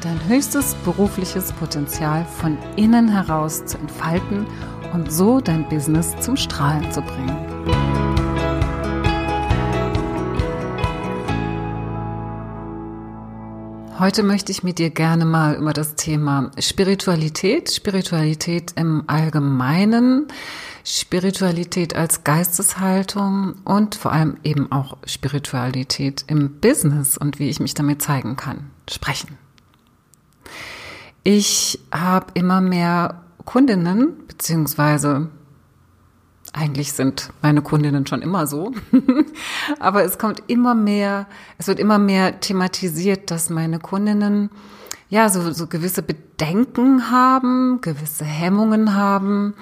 dein höchstes berufliches Potenzial von innen heraus zu entfalten und so dein Business zum Strahlen zu bringen. Heute möchte ich mit dir gerne mal über das Thema Spiritualität, Spiritualität im Allgemeinen, Spiritualität als Geisteshaltung und vor allem eben auch Spiritualität im Business und wie ich mich damit zeigen kann, sprechen. Ich habe immer mehr Kundinnen, beziehungsweise eigentlich sind meine Kundinnen schon immer so, aber es kommt immer mehr, es wird immer mehr thematisiert, dass meine Kundinnen ja so, so gewisse Bedenken haben, gewisse Hemmungen haben,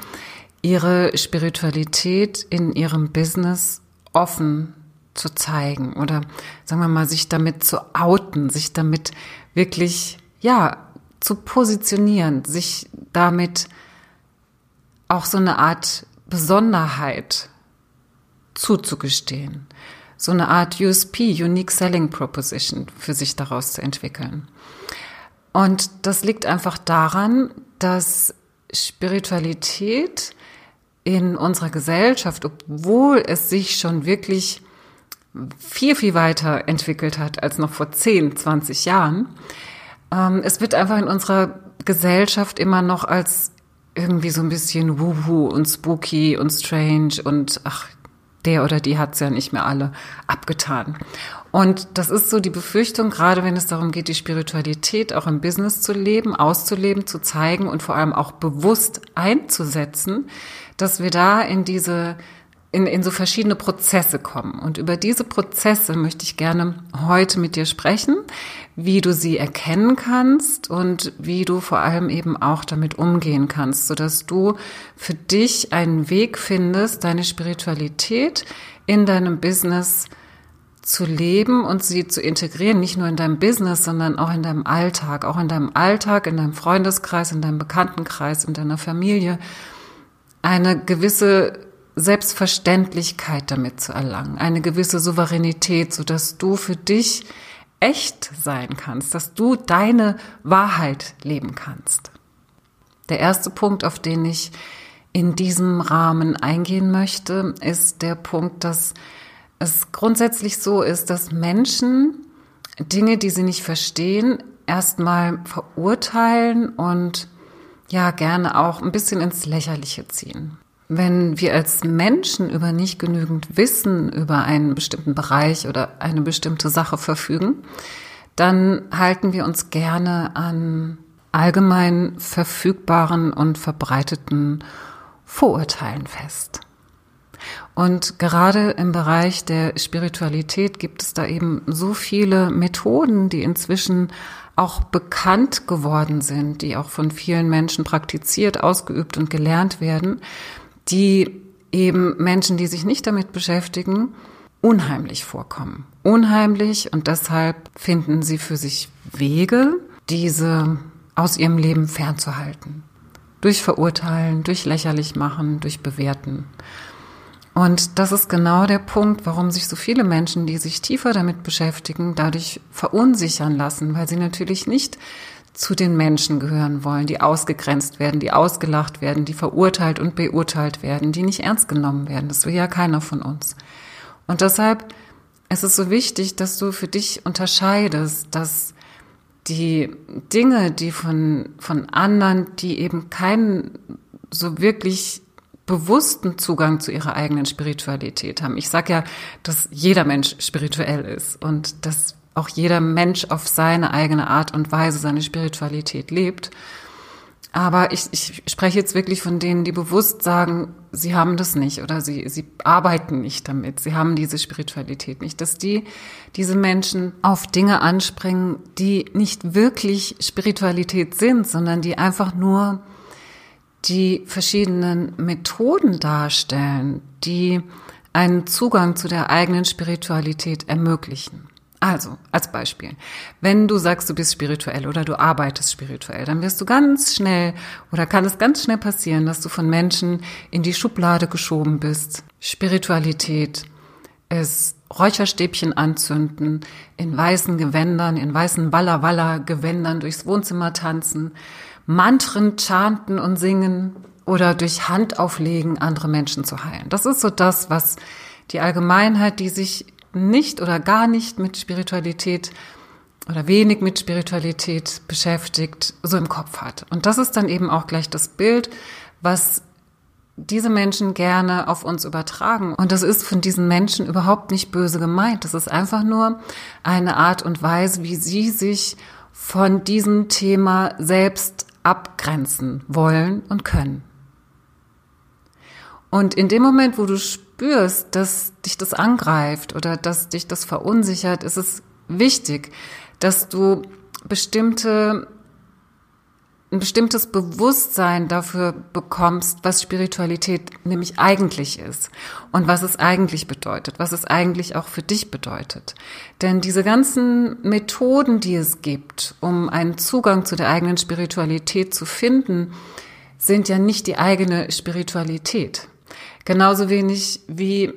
ihre Spiritualität in ihrem Business offen zu zeigen oder sagen wir mal, sich damit zu outen, sich damit wirklich, ja, zu positionieren, sich damit auch so eine Art Besonderheit zuzugestehen, so eine Art USP, Unique Selling Proposition für sich daraus zu entwickeln. Und das liegt einfach daran, dass Spiritualität in unserer Gesellschaft, obwohl es sich schon wirklich viel, viel weiter entwickelt hat als noch vor 10, 20 Jahren, ähm, es wird einfach in unserer Gesellschaft immer noch als irgendwie so ein bisschen wuhu und spooky und strange und ach, der oder die hat's ja nicht mehr alle abgetan. Und das ist so die Befürchtung, gerade wenn es darum geht, die Spiritualität auch im Business zu leben, auszuleben, zu zeigen und vor allem auch bewusst einzusetzen, dass wir da in diese in, in so verschiedene Prozesse kommen. Und über diese Prozesse möchte ich gerne heute mit dir sprechen, wie du sie erkennen kannst und wie du vor allem eben auch damit umgehen kannst, sodass du für dich einen Weg findest, deine Spiritualität in deinem Business zu leben und sie zu integrieren, nicht nur in deinem Business, sondern auch in deinem Alltag, auch in deinem Alltag, in deinem Freundeskreis, in deinem Bekanntenkreis, in deiner Familie, eine gewisse Selbstverständlichkeit damit zu erlangen, eine gewisse Souveränität, so dass du für dich echt sein kannst, dass du deine Wahrheit leben kannst. Der erste Punkt, auf den ich in diesem Rahmen eingehen möchte, ist der Punkt, dass es grundsätzlich so ist, dass Menschen Dinge, die sie nicht verstehen, erstmal verurteilen und ja gerne auch ein bisschen ins Lächerliche ziehen. Wenn wir als Menschen über nicht genügend Wissen über einen bestimmten Bereich oder eine bestimmte Sache verfügen, dann halten wir uns gerne an allgemein verfügbaren und verbreiteten Vorurteilen fest. Und gerade im Bereich der Spiritualität gibt es da eben so viele Methoden, die inzwischen auch bekannt geworden sind, die auch von vielen Menschen praktiziert, ausgeübt und gelernt werden, die eben Menschen, die sich nicht damit beschäftigen, unheimlich vorkommen. Unheimlich und deshalb finden sie für sich Wege, diese aus ihrem Leben fernzuhalten. Durch Verurteilen, durch lächerlich machen, durch Bewerten. Und das ist genau der Punkt, warum sich so viele Menschen, die sich tiefer damit beschäftigen, dadurch verunsichern lassen, weil sie natürlich nicht zu den Menschen gehören wollen, die ausgegrenzt werden, die ausgelacht werden, die verurteilt und beurteilt werden, die nicht ernst genommen werden. Das will ja keiner von uns. Und deshalb ist es so wichtig, dass du für dich unterscheidest, dass die Dinge, die von, von anderen, die eben keinen so wirklich bewussten Zugang zu ihrer eigenen Spiritualität haben. Ich sage ja, dass jeder Mensch spirituell ist und dass auch jeder Mensch auf seine eigene Art und Weise seine Spiritualität lebt. Aber ich, ich spreche jetzt wirklich von denen, die bewusst sagen, sie haben das nicht oder sie, sie arbeiten nicht damit, sie haben diese Spiritualität nicht, dass die, diese Menschen auf Dinge anspringen, die nicht wirklich Spiritualität sind, sondern die einfach nur die verschiedenen Methoden darstellen, die einen Zugang zu der eigenen Spiritualität ermöglichen. Also, als Beispiel, wenn du sagst, du bist spirituell oder du arbeitest spirituell, dann wirst du ganz schnell oder kann es ganz schnell passieren, dass du von Menschen in die Schublade geschoben bist. Spiritualität ist Räucherstäbchen anzünden, in weißen Gewändern, in weißen Walla Walla Gewändern durchs Wohnzimmer tanzen, Mantren chanten und singen oder durch Handauflegen andere Menschen zu heilen. Das ist so das, was die Allgemeinheit, die sich nicht oder gar nicht mit Spiritualität oder wenig mit Spiritualität beschäftigt, so im Kopf hat. Und das ist dann eben auch gleich das Bild, was diese Menschen gerne auf uns übertragen. Und das ist von diesen Menschen überhaupt nicht böse gemeint. Das ist einfach nur eine Art und Weise, wie sie sich von diesem Thema selbst abgrenzen wollen und können. Und in dem Moment, wo du spürst, dass dich das angreift oder dass dich das verunsichert, ist es wichtig, dass du bestimmte ein bestimmtes Bewusstsein dafür bekommst, was Spiritualität nämlich eigentlich ist und was es eigentlich bedeutet, was es eigentlich auch für dich bedeutet. Denn diese ganzen Methoden, die es gibt, um einen Zugang zu der eigenen Spiritualität zu finden, sind ja nicht die eigene Spiritualität. Genauso wenig wie,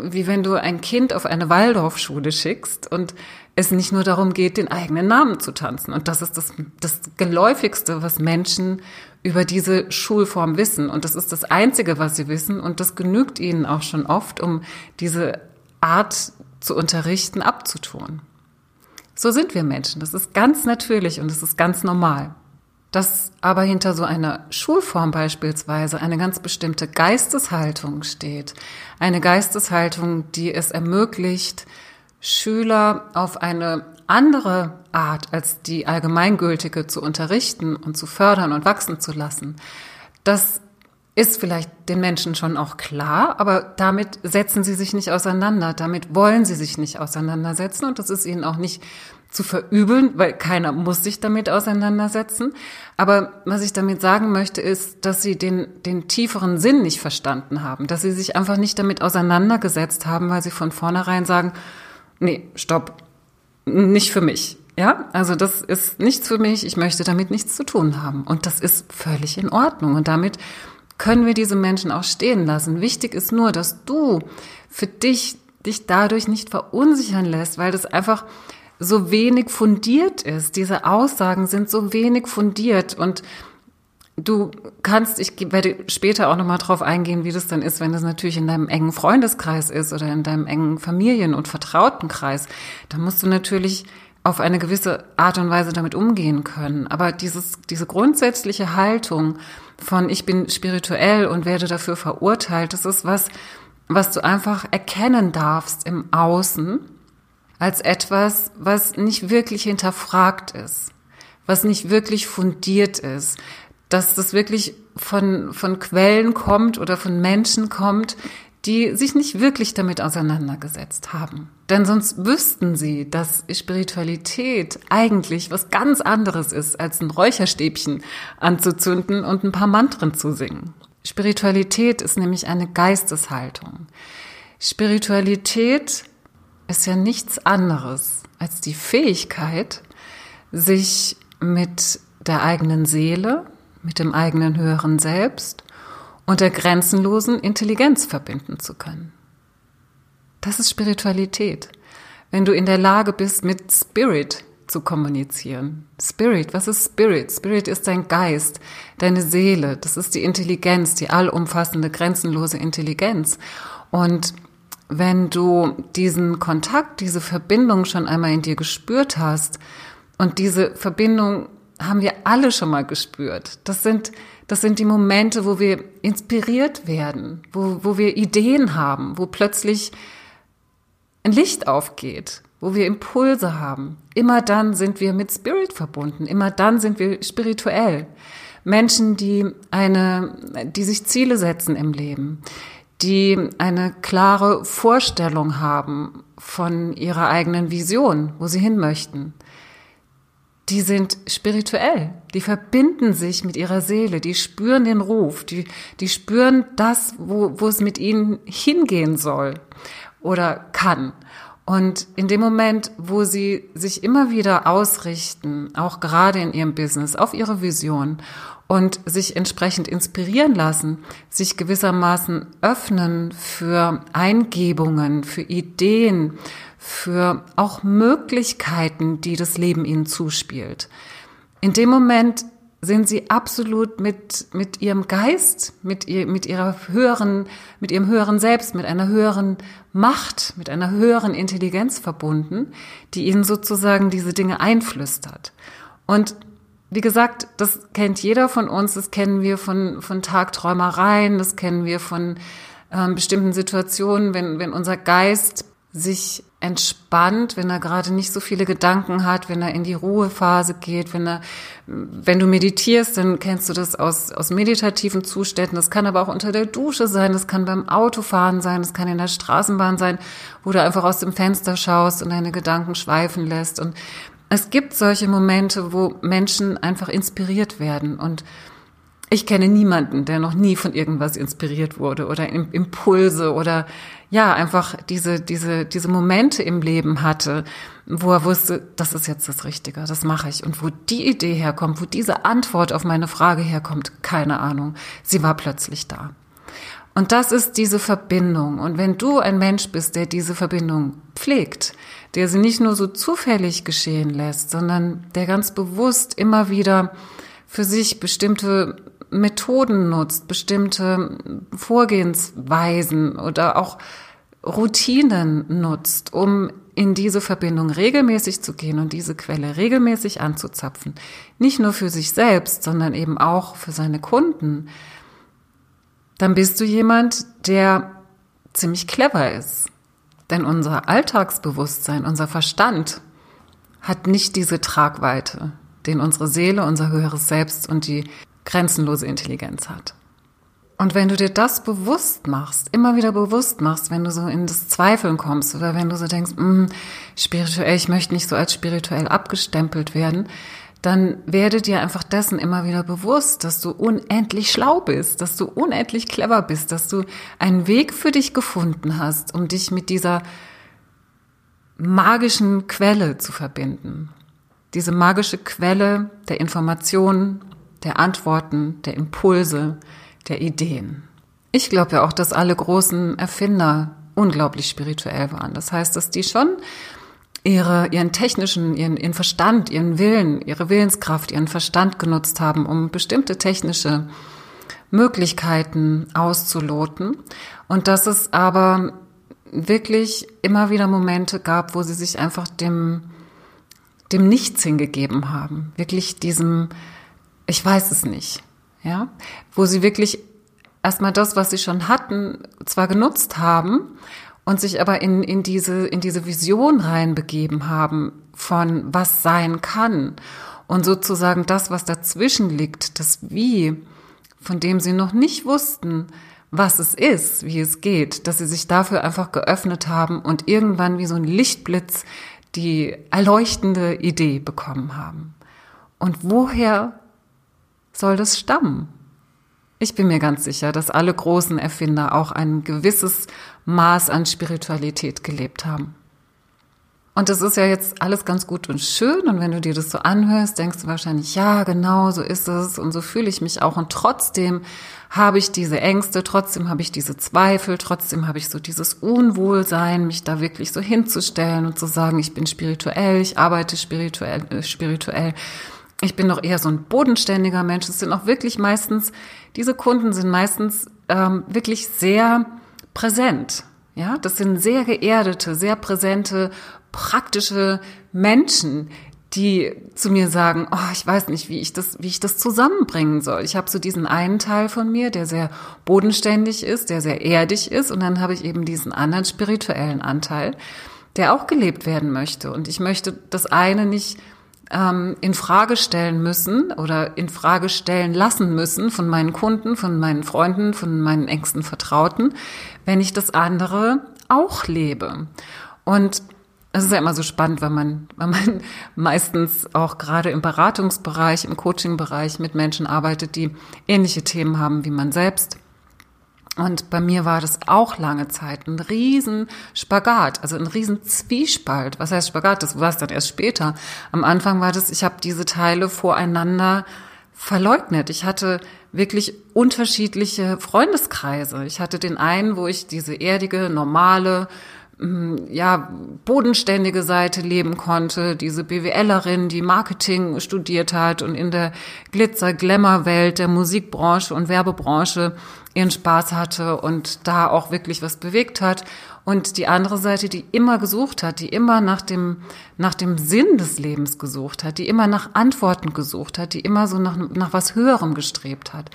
wie wenn du ein Kind auf eine Waldorfschule schickst und es nicht nur darum geht, den eigenen Namen zu tanzen. Und das ist das, das Geläufigste, was Menschen über diese Schulform wissen. Und das ist das Einzige, was sie wissen. Und das genügt ihnen auch schon oft, um diese Art zu unterrichten, abzutun. So sind wir Menschen. Das ist ganz natürlich und das ist ganz normal. Dass aber hinter so einer Schulform beispielsweise eine ganz bestimmte Geisteshaltung steht. Eine Geisteshaltung, die es ermöglicht, Schüler auf eine andere Art als die allgemeingültige zu unterrichten und zu fördern und wachsen zu lassen. Das ist vielleicht den Menschen schon auch klar, aber damit setzen sie sich nicht auseinander, damit wollen sie sich nicht auseinandersetzen und das ist ihnen auch nicht zu verübeln, weil keiner muss sich damit auseinandersetzen. Aber was ich damit sagen möchte, ist, dass sie den, den tieferen Sinn nicht verstanden haben, dass sie sich einfach nicht damit auseinandergesetzt haben, weil sie von vornherein sagen, nee, stopp, nicht für mich. Ja, also das ist nichts für mich, ich möchte damit nichts zu tun haben. Und das ist völlig in Ordnung. Und damit können wir diese Menschen auch stehen lassen. Wichtig ist nur, dass du für dich dich dadurch nicht verunsichern lässt, weil das einfach so wenig fundiert ist. Diese Aussagen sind so wenig fundiert und Du kannst, ich werde später auch nochmal drauf eingehen, wie das dann ist, wenn das natürlich in deinem engen Freundeskreis ist oder in deinem engen Familien- und Vertrautenkreis. Da musst du natürlich auf eine gewisse Art und Weise damit umgehen können. Aber dieses, diese grundsätzliche Haltung von ich bin spirituell und werde dafür verurteilt, das ist was, was du einfach erkennen darfst im Außen als etwas, was nicht wirklich hinterfragt ist, was nicht wirklich fundiert ist, dass das wirklich von, von Quellen kommt oder von Menschen kommt, die sich nicht wirklich damit auseinandergesetzt haben. Denn sonst wüssten sie, dass Spiritualität eigentlich was ganz anderes ist, als ein Räucherstäbchen anzuzünden und ein paar Mantren zu singen. Spiritualität ist nämlich eine Geisteshaltung. Spiritualität ist ja nichts anderes als die Fähigkeit, sich mit der eigenen Seele, mit dem eigenen höheren Selbst und der grenzenlosen Intelligenz verbinden zu können. Das ist Spiritualität. Wenn du in der Lage bist, mit Spirit zu kommunizieren. Spirit, was ist Spirit? Spirit ist dein Geist, deine Seele, das ist die Intelligenz, die allumfassende, grenzenlose Intelligenz. Und wenn du diesen Kontakt, diese Verbindung schon einmal in dir gespürt hast und diese Verbindung haben wir alle schon mal gespürt. Das sind, das sind die Momente, wo wir inspiriert werden, wo, wo wir Ideen haben, wo plötzlich ein Licht aufgeht, wo wir Impulse haben. Immer dann sind wir mit Spirit verbunden. Immer dann sind wir spirituell. Menschen, die eine, die sich Ziele setzen im Leben, die eine klare Vorstellung haben von ihrer eigenen Vision, wo sie hin möchten die sind spirituell, die verbinden sich mit ihrer Seele, die spüren den Ruf, die, die spüren das, wo, wo es mit ihnen hingehen soll oder kann. Und in dem Moment, wo sie sich immer wieder ausrichten, auch gerade in ihrem Business, auf ihre Vision und sich entsprechend inspirieren lassen, sich gewissermaßen öffnen für Eingebungen, für Ideen, für auch Möglichkeiten, die das Leben ihnen zuspielt. In dem Moment sind sie absolut mit, mit ihrem Geist, mit, ihr, mit ihrer höheren, mit ihrem höheren Selbst, mit einer höheren Macht, mit einer höheren Intelligenz verbunden, die ihnen sozusagen diese Dinge einflüstert. Und wie gesagt, das kennt jeder von uns, das kennen wir von, von Tagträumereien, das kennen wir von ähm, bestimmten Situationen, wenn, wenn unser Geist sich entspannt, wenn er gerade nicht so viele Gedanken hat, wenn er in die Ruhephase geht, wenn er, wenn du meditierst, dann kennst du das aus, aus meditativen Zuständen. Das kann aber auch unter der Dusche sein, das kann beim Autofahren sein, das kann in der Straßenbahn sein, wo du einfach aus dem Fenster schaust und deine Gedanken schweifen lässt. Und es gibt solche Momente, wo Menschen einfach inspiriert werden und ich kenne niemanden, der noch nie von irgendwas inspiriert wurde oder Impulse oder ja, einfach diese, diese, diese Momente im Leben hatte, wo er wusste, das ist jetzt das Richtige, das mache ich. Und wo die Idee herkommt, wo diese Antwort auf meine Frage herkommt, keine Ahnung. Sie war plötzlich da. Und das ist diese Verbindung. Und wenn du ein Mensch bist, der diese Verbindung pflegt, der sie nicht nur so zufällig geschehen lässt, sondern der ganz bewusst immer wieder für sich bestimmte Methoden nutzt, bestimmte Vorgehensweisen oder auch Routinen nutzt, um in diese Verbindung regelmäßig zu gehen und diese Quelle regelmäßig anzuzapfen. Nicht nur für sich selbst, sondern eben auch für seine Kunden. Dann bist du jemand, der ziemlich clever ist. Denn unser Alltagsbewusstsein, unser Verstand hat nicht diese Tragweite, den unsere Seele, unser höheres Selbst und die grenzenlose Intelligenz hat. Und wenn du dir das bewusst machst, immer wieder bewusst machst, wenn du so in das Zweifeln kommst oder wenn du so denkst, mm, spirituell, ich möchte nicht so als spirituell abgestempelt werden, dann werde dir einfach dessen immer wieder bewusst, dass du unendlich schlau bist, dass du unendlich clever bist, dass du einen Weg für dich gefunden hast, um dich mit dieser magischen Quelle zu verbinden. Diese magische Quelle der Informationen, der Antworten, der Impulse, der Ideen. Ich glaube ja auch, dass alle großen Erfinder unglaublich spirituell waren. Das heißt, dass die schon ihre, ihren technischen, ihren, ihren Verstand, ihren Willen, ihre Willenskraft, ihren Verstand genutzt haben, um bestimmte technische Möglichkeiten auszuloten. Und dass es aber wirklich immer wieder Momente gab, wo sie sich einfach dem, dem Nichts hingegeben haben. Wirklich diesem, ich weiß es nicht, ja, wo sie wirklich erstmal das, was sie schon hatten, zwar genutzt haben und sich aber in, in diese, in diese Vision reinbegeben haben von was sein kann und sozusagen das, was dazwischen liegt, das Wie, von dem sie noch nicht wussten, was es ist, wie es geht, dass sie sich dafür einfach geöffnet haben und irgendwann wie so ein Lichtblitz die erleuchtende Idee bekommen haben. Und woher soll das stammen? Ich bin mir ganz sicher, dass alle großen Erfinder auch ein gewisses Maß an Spiritualität gelebt haben. Und das ist ja jetzt alles ganz gut und schön. Und wenn du dir das so anhörst, denkst du wahrscheinlich, ja, genau, so ist es. Und so fühle ich mich auch. Und trotzdem habe ich diese Ängste, trotzdem habe ich diese Zweifel, trotzdem habe ich so dieses Unwohlsein, mich da wirklich so hinzustellen und zu sagen, ich bin spirituell, ich arbeite spirituell, äh, spirituell ich bin doch eher so ein bodenständiger Mensch. Es sind auch wirklich meistens, diese Kunden sind meistens ähm, wirklich sehr präsent. Ja, das sind sehr geerdete, sehr präsente, praktische Menschen, die zu mir sagen, oh, ich weiß nicht, wie ich das, wie ich das zusammenbringen soll. Ich habe so diesen einen Teil von mir, der sehr bodenständig ist, der sehr erdig ist, und dann habe ich eben diesen anderen spirituellen Anteil, der auch gelebt werden möchte. Und ich möchte das eine nicht ähm, in Frage stellen müssen oder in Frage stellen lassen müssen von meinen Kunden, von meinen Freunden, von meinen engsten Vertrauten, wenn ich das andere auch lebe. Und es ist ja immer so spannend, wenn man, wenn man meistens auch gerade im Beratungsbereich, im Coachingbereich mit Menschen arbeitet, die ähnliche Themen haben wie man selbst. Und bei mir war das auch lange Zeit ein riesen Spagat, also ein riesen Zwiespalt. Was heißt Spagat? Das war es dann erst später. Am Anfang war das, ich habe diese Teile voreinander verleugnet. Ich hatte wirklich unterschiedliche Freundeskreise. Ich hatte den einen, wo ich diese erdige, normale, ja, bodenständige Seite leben konnte, diese BWLerin, die Marketing studiert hat und in der Glitzer-Glamour-Welt der Musikbranche und Werbebranche ihren Spaß hatte und da auch wirklich was bewegt hat. Und die andere Seite, die immer gesucht hat, die immer nach dem, nach dem Sinn des Lebens gesucht hat, die immer nach Antworten gesucht hat, die immer so nach, nach was Höherem gestrebt hat.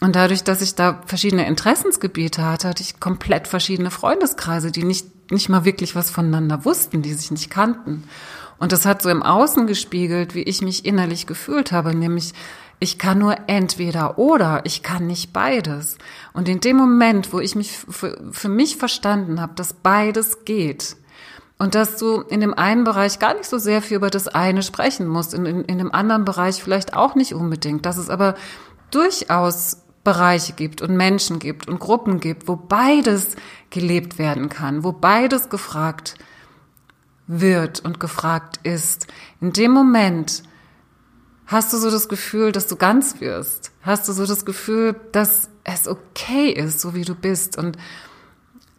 Und dadurch, dass ich da verschiedene Interessensgebiete hatte, hatte ich komplett verschiedene Freundeskreise, die nicht, nicht mal wirklich was voneinander wussten, die sich nicht kannten. Und das hat so im Außen gespiegelt, wie ich mich innerlich gefühlt habe, nämlich ich kann nur entweder oder, ich kann nicht beides. Und in dem Moment, wo ich mich für, für mich verstanden habe, dass beides geht, und dass du in dem einen Bereich gar nicht so sehr viel über das eine sprechen musst, in, in, in dem anderen Bereich vielleicht auch nicht unbedingt, dass es aber durchaus Bereiche gibt und Menschen gibt und Gruppen gibt, wo beides gelebt werden kann, wo beides gefragt wird und gefragt ist. In dem Moment, Hast du so das Gefühl, dass du ganz wirst? Hast du so das Gefühl, dass es okay ist, so wie du bist? Und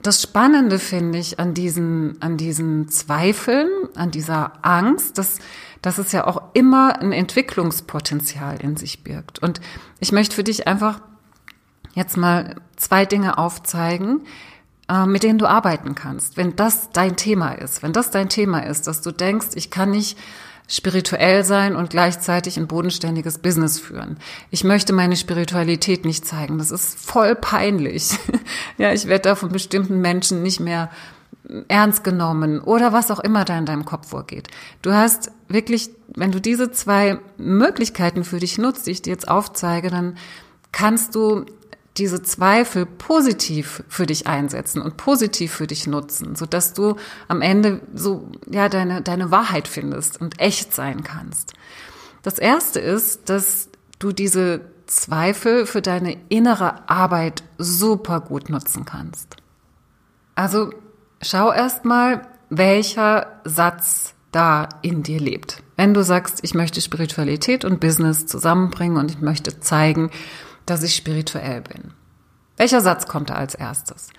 das Spannende finde ich an diesen, an diesen Zweifeln, an dieser Angst, dass, dass es ja auch immer ein Entwicklungspotenzial in sich birgt. Und ich möchte für dich einfach jetzt mal zwei Dinge aufzeigen, äh, mit denen du arbeiten kannst. Wenn das dein Thema ist, wenn das dein Thema ist, dass du denkst, ich kann nicht spirituell sein und gleichzeitig ein bodenständiges Business führen. Ich möchte meine Spiritualität nicht zeigen. Das ist voll peinlich. ja, ich werde da von bestimmten Menschen nicht mehr ernst genommen oder was auch immer da in deinem Kopf vorgeht. Du hast wirklich, wenn du diese zwei Möglichkeiten für dich nutzt, die ich dir jetzt aufzeige, dann kannst du diese Zweifel positiv für dich einsetzen und positiv für dich nutzen, so dass du am Ende so, ja, deine, deine Wahrheit findest und echt sein kannst. Das erste ist, dass du diese Zweifel für deine innere Arbeit super gut nutzen kannst. Also schau erst mal, welcher Satz da in dir lebt. Wenn du sagst, ich möchte Spiritualität und Business zusammenbringen und ich möchte zeigen, dass ich spirituell bin. Welcher Satz kommt da als erstes?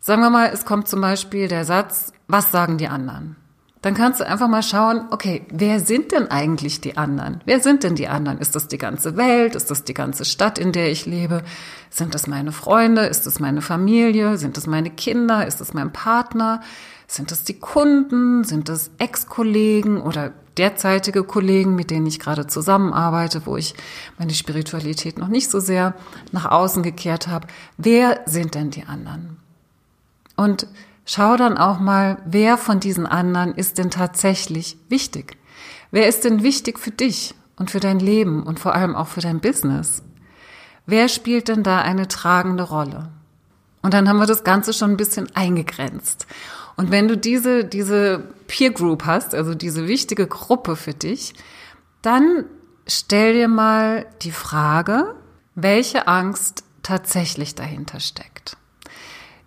Sagen wir mal, es kommt zum Beispiel der Satz, was sagen die anderen? Dann kannst du einfach mal schauen, okay, wer sind denn eigentlich die anderen? Wer sind denn die anderen? Ist das die ganze Welt? Ist das die ganze Stadt, in der ich lebe? Sind das meine Freunde? Ist das meine Familie? Sind das meine Kinder? Ist das mein Partner? Sind das die Kunden? Sind das Ex-Kollegen oder derzeitige Kollegen, mit denen ich gerade zusammenarbeite, wo ich meine Spiritualität noch nicht so sehr nach außen gekehrt habe? Wer sind denn die anderen? Und schau dann auch mal, wer von diesen anderen ist denn tatsächlich wichtig? Wer ist denn wichtig für dich und für dein Leben und vor allem auch für dein Business? Wer spielt denn da eine tragende Rolle? Und dann haben wir das Ganze schon ein bisschen eingegrenzt. Und wenn du diese, diese Peer Group hast, also diese wichtige Gruppe für dich, dann stell dir mal die Frage, welche Angst tatsächlich dahinter steckt.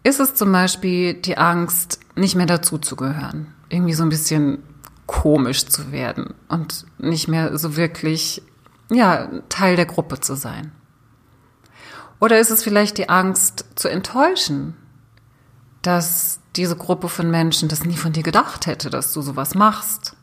Ist es zum Beispiel die Angst, nicht mehr dazuzugehören, irgendwie so ein bisschen komisch zu werden und nicht mehr so wirklich, ja, Teil der Gruppe zu sein? Oder ist es vielleicht die Angst zu enttäuschen, dass diese Gruppe von Menschen das nie von dir gedacht hätte, dass du sowas machst.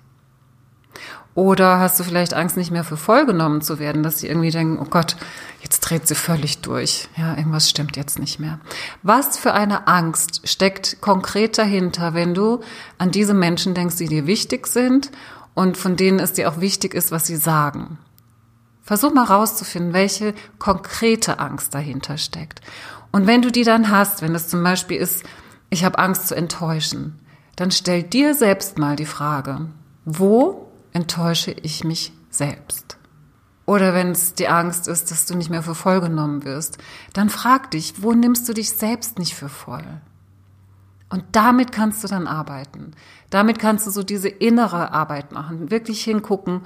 Oder hast du vielleicht Angst, nicht mehr für voll genommen zu werden, dass sie irgendwie denken, oh Gott, jetzt dreht sie völlig durch. Ja, irgendwas stimmt jetzt nicht mehr. Was für eine Angst steckt konkret dahinter, wenn du an diese Menschen denkst, die dir wichtig sind und von denen es dir auch wichtig ist, was sie sagen? Versuch mal rauszufinden, welche konkrete Angst dahinter steckt. Und wenn du die dann hast, wenn es zum Beispiel ist, ich habe Angst zu enttäuschen, dann stell dir selbst mal die Frage, wo enttäusche ich mich selbst? Oder wenn es die Angst ist, dass du nicht mehr für voll genommen wirst, dann frag dich, wo nimmst du dich selbst nicht für voll? Und damit kannst du dann arbeiten. Damit kannst du so diese innere Arbeit machen, wirklich hingucken,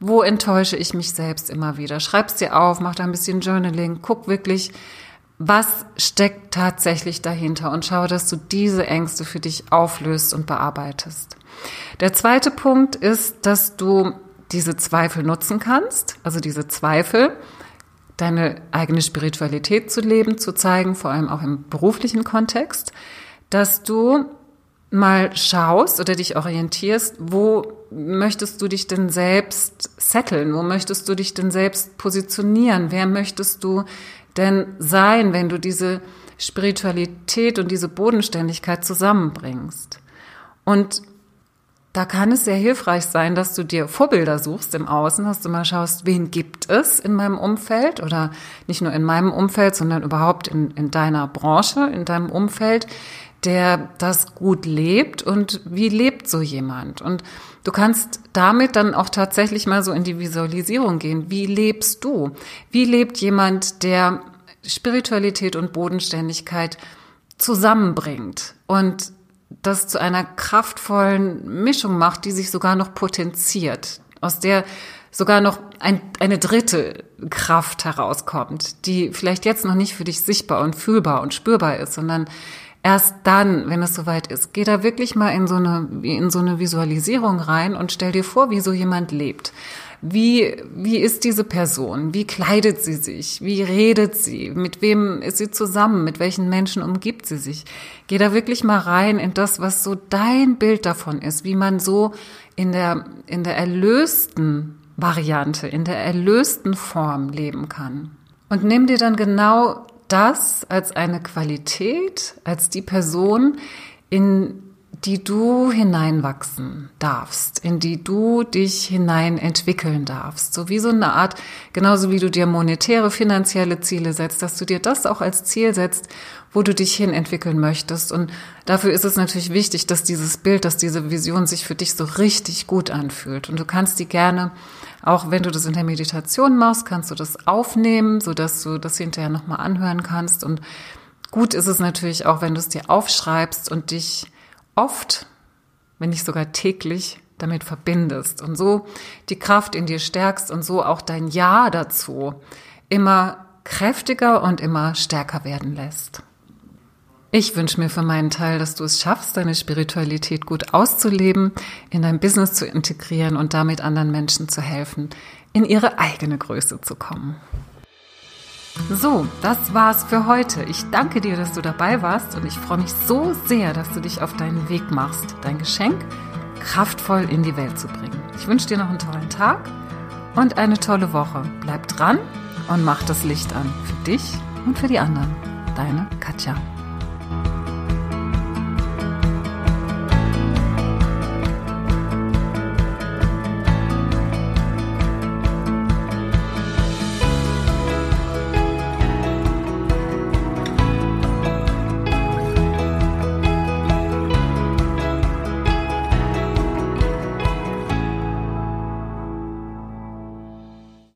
wo enttäusche ich mich selbst immer wieder. Schreib's dir auf, mach da ein bisschen Journaling, guck wirklich, was steckt tatsächlich dahinter und schau, dass du diese Ängste für dich auflöst und bearbeitest. Der zweite Punkt ist, dass du diese Zweifel nutzen kannst, also diese Zweifel, deine eigene Spiritualität zu leben, zu zeigen, vor allem auch im beruflichen Kontext, dass du mal schaust oder dich orientierst, wo möchtest du dich denn selbst setteln? Wo möchtest du dich denn selbst positionieren? Wer möchtest du denn sein, wenn du diese Spiritualität und diese Bodenständigkeit zusammenbringst? Und da kann es sehr hilfreich sein, dass du dir Vorbilder suchst im Außen, dass du mal schaust, wen gibt es in meinem Umfeld oder nicht nur in meinem Umfeld, sondern überhaupt in, in deiner Branche, in deinem Umfeld, der das gut lebt und wie lebt so jemand? Und du kannst damit dann auch tatsächlich mal so in die Visualisierung gehen. Wie lebst du? Wie lebt jemand, der Spiritualität und Bodenständigkeit zusammenbringt und das zu einer kraftvollen Mischung macht, die sich sogar noch potenziert, aus der sogar noch ein, eine dritte Kraft herauskommt, die vielleicht jetzt noch nicht für dich sichtbar und fühlbar und spürbar ist, sondern erst dann, wenn es soweit ist, geh da wirklich mal in so eine, in so eine Visualisierung rein und stell dir vor, wie so jemand lebt. Wie, wie ist diese Person? Wie kleidet sie sich? Wie redet sie? Mit wem ist sie zusammen? Mit welchen Menschen umgibt sie sich? Geh da wirklich mal rein in das, was so dein Bild davon ist, wie man so in der, in der erlösten Variante, in der erlösten Form leben kann. Und nimm dir dann genau das als eine Qualität, als die Person, in die du hineinwachsen darfst, in die du dich hinein entwickeln darfst. So wie so eine Art, genauso wie du dir monetäre, finanzielle Ziele setzt, dass du dir das auch als Ziel setzt, wo du dich hin entwickeln möchtest. Und dafür ist es natürlich wichtig, dass dieses Bild, dass diese Vision sich für dich so richtig gut anfühlt. Und du kannst die gerne auch wenn du das in der Meditation machst, kannst du das aufnehmen, so dass du das hinterher nochmal anhören kannst. Und gut ist es natürlich auch, wenn du es dir aufschreibst und dich oft, wenn nicht sogar täglich, damit verbindest und so die Kraft in dir stärkst und so auch dein Ja dazu immer kräftiger und immer stärker werden lässt. Ich wünsche mir für meinen Teil, dass du es schaffst, deine Spiritualität gut auszuleben, in dein Business zu integrieren und damit anderen Menschen zu helfen, in ihre eigene Größe zu kommen. So, das war's für heute. Ich danke dir, dass du dabei warst und ich freue mich so sehr, dass du dich auf deinen Weg machst, dein Geschenk kraftvoll in die Welt zu bringen. Ich wünsche dir noch einen tollen Tag und eine tolle Woche. Bleib dran und mach das Licht an für dich und für die anderen. Deine Katja.